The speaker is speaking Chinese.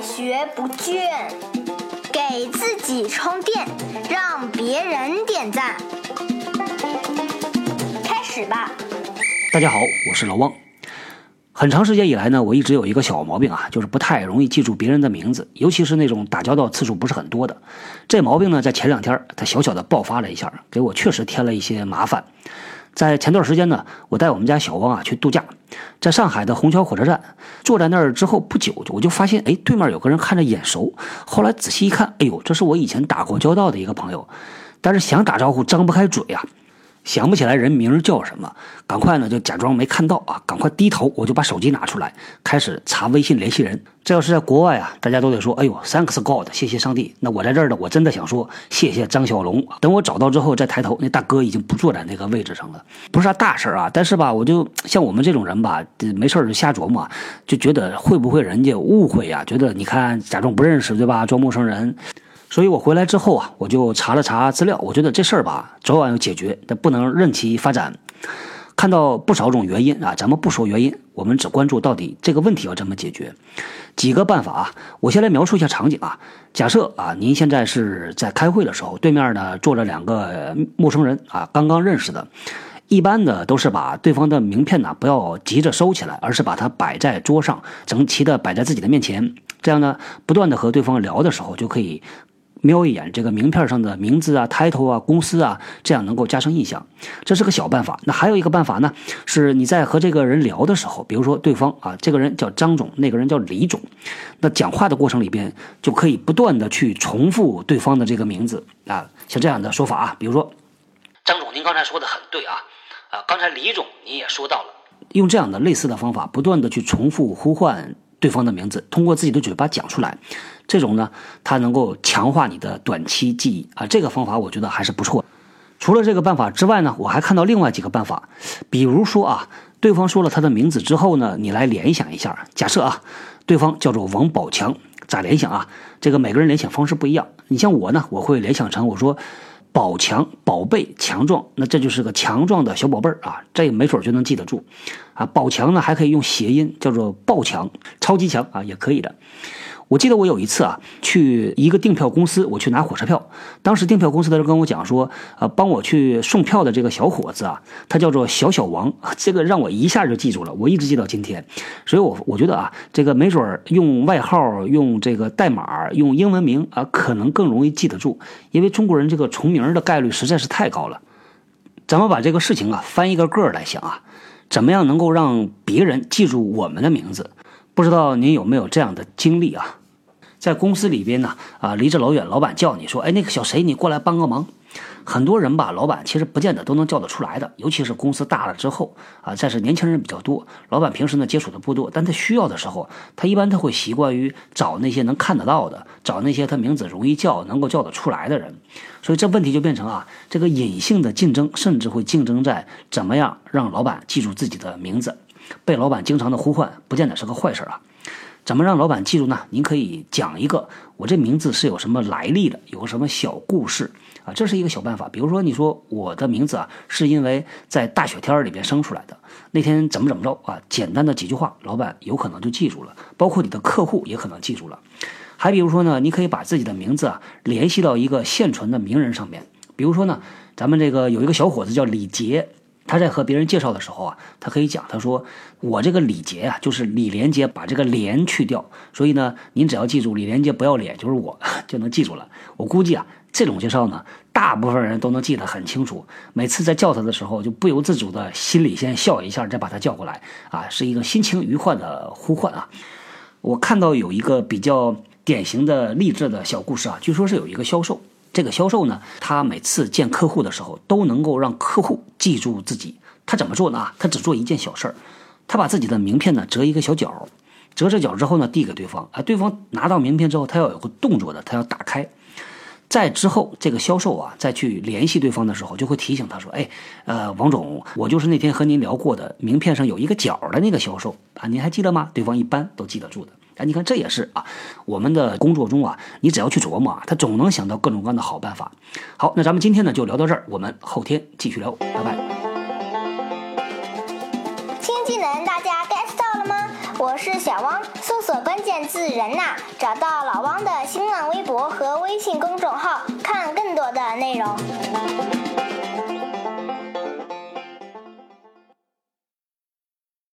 学不倦，给自己充电，让别人点赞。开始吧。大家好，我是老汪。很长时间以来呢，我一直有一个小毛病啊，就是不太容易记住别人的名字，尤其是那种打交道次数不是很多的。这毛病呢，在前两天它小小的爆发了一下，给我确实添了一些麻烦。在前段时间呢，我带我们家小汪啊去度假，在上海的虹桥火车站坐在那儿之后不久，我就发现哎，对面有个人看着眼熟。后来仔细一看，哎呦，这是我以前打过交道的一个朋友，但是想打招呼张不开嘴呀。想不起来人名叫什么，赶快呢就假装没看到啊，赶快低头，我就把手机拿出来，开始查微信联系人。这要是在国外啊，大家都得说，哎呦，Thanks God，谢谢上帝。那我在这儿呢，我真的想说，谢谢张小龙。等我找到之后再抬头，那大哥已经不坐在那个位置上了。不是啥大事儿啊，但是吧，我就像我们这种人吧，没事就瞎琢磨，就觉得会不会人家误会呀？觉得你看假装不认识对吧？装陌生人。所以我回来之后啊，我就查了查资料，我觉得这事儿吧，早晚要解决，但不能任其发展。看到不少种原因啊，咱们不说原因，我们只关注到底这个问题要怎么解决。几个办法啊，我先来描述一下场景啊。假设啊，您现在是在开会的时候，对面呢坐着两个陌生人啊，刚刚认识的。一般的都是把对方的名片呢，不要急着收起来，而是把它摆在桌上，整齐的摆在自己的面前。这样呢，不断的和对方聊的时候，就可以。瞄一眼这个名片上的名字啊、title 啊、公司啊，这样能够加深印象。这是个小办法。那还有一个办法呢，是你在和这个人聊的时候，比如说对方啊，这个人叫张总，那个人叫李总，那讲话的过程里边就可以不断的去重复对方的这个名字啊，像这样的说法啊，比如说，张总，您刚才说的很对啊，啊，刚才李总您也说到了，用这样的类似的方法，不断的去重复呼唤对方的名字，通过自己的嘴巴讲出来。这种呢，它能够强化你的短期记忆啊，这个方法我觉得还是不错。除了这个办法之外呢，我还看到另外几个办法，比如说啊，对方说了他的名字之后呢，你来联想一下，假设啊，对方叫做王宝强，咋联想啊？这个每个人联想方式不一样。你像我呢，我会联想成我说宝强，宝贝，强壮，那这就是个强壮的小宝贝儿啊，这没准就能记得住啊。宝强呢，还可以用谐音叫做暴强，超级强啊，也可以的。我记得我有一次啊，去一个订票公司，我去拿火车票。当时订票公司的人跟我讲说，呃，帮我去送票的这个小伙子啊，他叫做小小王，这个让我一下就记住了，我一直记到今天。所以，我我觉得啊，这个没准用外号、用这个代码、用英文名啊，可能更容易记得住，因为中国人这个重名的概率实在是太高了。咱们把这个事情啊翻一个个来想啊，怎么样能够让别人记住我们的名字？不知道您有没有这样的经历啊？在公司里边呢，啊，离着老远，老板叫你说，哎，那个小谁，你过来帮个忙。很多人吧，老板其实不见得都能叫得出来的，尤其是公司大了之后，啊，再是年轻人比较多，老板平时呢接触的不多，但他需要的时候，他一般他会习惯于找那些能看得到的，找那些他名字容易叫、能够叫得出来的人。所以这问题就变成啊，这个隐性的竞争，甚至会竞争在怎么样让老板记住自己的名字。被老板经常的呼唤，不见得是个坏事啊。怎么让老板记住呢？您可以讲一个，我这名字是有什么来历的，有什么小故事啊，这是一个小办法。比如说，你说我的名字啊，是因为在大雪天里边生出来的，那天怎么怎么着啊，简单的几句话，老板有可能就记住了，包括你的客户也可能记住了。还比如说呢，你可以把自己的名字啊联系到一个现存的名人上面，比如说呢，咱们这个有一个小伙子叫李杰。他在和别人介绍的时候啊，他可以讲，他说我这个李杰啊，就是李连杰把这个连去掉，所以呢，您只要记住李连杰不要脸就是我 就能记住了。我估计啊，这种介绍呢，大部分人都能记得很清楚。每次在叫他的时候，就不由自主的心里先笑一下，再把他叫过来啊，是一个心情愉快的呼唤啊。我看到有一个比较典型的励志的小故事啊，据说是有一个销售。这个销售呢，他每次见客户的时候，都能够让客户记住自己。他怎么做呢？他只做一件小事儿，他把自己的名片呢折一个小角，折着角之后呢递给对方。啊，对方拿到名片之后，他要有个动作的，他要打开。在之后，这个销售啊再去联系对方的时候，就会提醒他说：“哎，呃，王总，我就是那天和您聊过的，名片上有一个角的那个销售啊，您还记得吗？”对方一般都记得住的。哎，你看这也是啊，我们的工作中啊，你只要去琢磨啊，他总能想到各种各样的好办法。好，那咱们今天呢就聊到这儿，我们后天继续聊，拜拜。新技能大家 get 到了吗？我是小汪，搜索关键。键字“人呐”，找到老汪的新浪微博和微信公众号，看更多的内容。